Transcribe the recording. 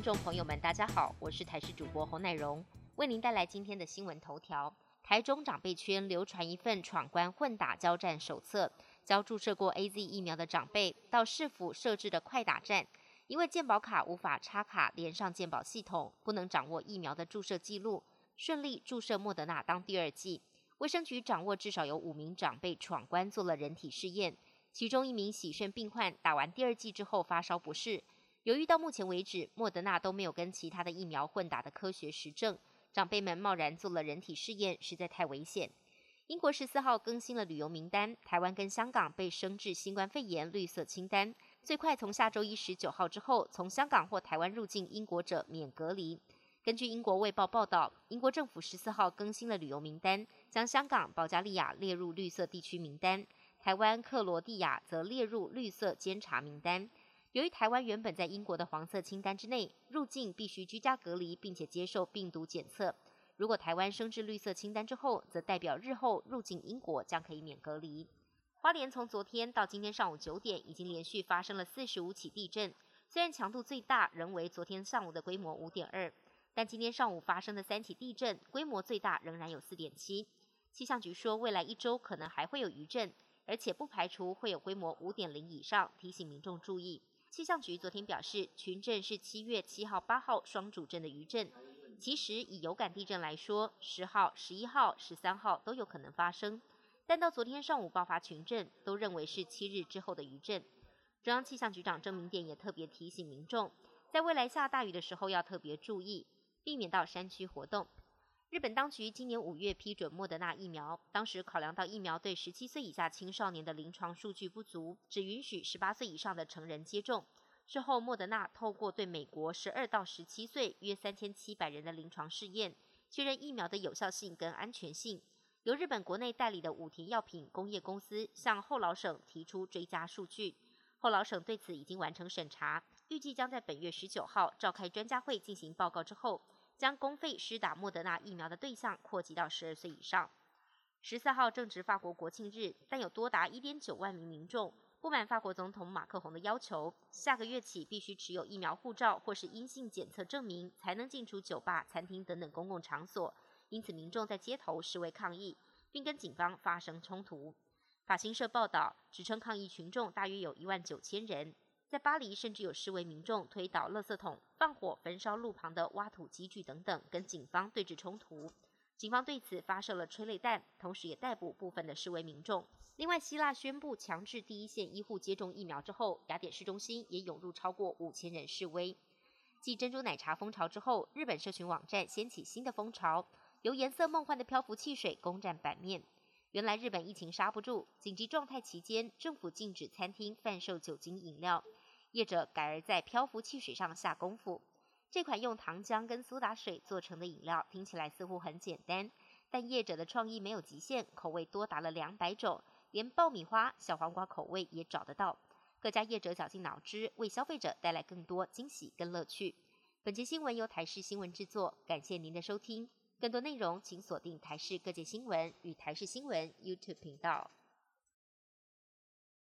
听众朋友们，大家好，我是台视主播侯乃荣，为您带来今天的新闻头条。台中长辈圈流传一份闯关混打交战手册，教注射过 A Z 疫苗的长辈到市府设置的快打站，因为健保卡无法插卡连上健保系统，不能掌握疫苗的注射记录，顺利注射莫德纳当第二剂。卫生局掌握至少有五名长辈闯关做了人体试验，其中一名喜肾病患打完第二剂之后发烧不适。由于到目前为止，莫德纳都没有跟其他的疫苗混打的科学实证，长辈们贸然做了人体试验，实在太危险。英国十四号更新了旅游名单，台湾跟香港被升至新冠肺炎绿色清单，最快从下周一十九号之后，从香港或台湾入境英国者免隔离。根据英国卫报报道，英国政府十四号更新了旅游名单，将香港、保加利亚列入绿色地区名单，台湾、克罗地亚则列入绿色监察名单。由于台湾原本在英国的黄色清单之内，入境必须居家隔离，并且接受病毒检测。如果台湾升至绿色清单之后，则代表日后入境英国将可以免隔离。花莲从昨天到今天上午九点，已经连续发生了四十五起地震，虽然强度最大仍为昨天上午的规模五点二，但今天上午发生的三起地震规模最大仍然有四点七。气象局说，未来一周可能还会有余震，而且不排除会有规模五点零以上，提醒民众注意。气象局昨天表示，群震是七月七号、八号双主震的余震。其实以有感地震来说，十号、十一号、十三号都有可能发生，但到昨天上午爆发群震，都认为是七日之后的余震。中央气象局长郑明典也特别提醒民众，在未来下大雨的时候要特别注意，避免到山区活动。日本当局今年五月批准莫德纳疫苗，当时考量到疫苗对十七岁以下青少年的临床数据不足，只允许十八岁以上的成人接种。之后，莫德纳透过对美国十二到十七岁约三千七百人的临床试验，确认疫苗的有效性跟安全性。由日本国内代理的武田药品工业公司向后老省提出追加数据，后老省对此已经完成审查，预计将在本月十九号召开专家会进行报告之后。将公费施打莫德纳疫苗的对象扩及到十二岁以上。十四号正值法国国庆日，但有多达一点九万名民众不满法国总统马克宏的要求，下个月起必须持有疫苗护照或是阴性检测证明，才能进出酒吧、餐厅等等公共场所。因此，民众在街头示威抗议，并跟警方发生冲突。法新社报道，指称抗议群众大约有一万九千人。在巴黎，甚至有示威民众推倒垃圾桶、放火焚烧路旁的挖土机具等等，跟警方对峙冲突。警方对此发射了催泪弹，同时也逮捕部分的示威民众。另外，希腊宣布强制第一线医护接种疫苗之后，雅典市中心也涌入超过五千人示威。继珍珠奶茶风潮之后，日本社群网站掀起新的风潮，由颜色梦幻的漂浮汽水攻占版面。原来日本疫情刹不住，紧急状态期间，政府禁止餐厅贩售酒精饮料。业者改而在漂浮汽水上下功夫。这款用糖浆跟苏打水做成的饮料，听起来似乎很简单，但业者的创意没有极限，口味多达了两百种，连爆米花、小黄瓜口味也找得到。各家业者绞尽脑汁，为消费者带来更多惊喜跟乐趣。本节新闻由台视新闻制作，感谢您的收听。更多内容请锁定台视各界新闻与台视新闻 YouTube 频道。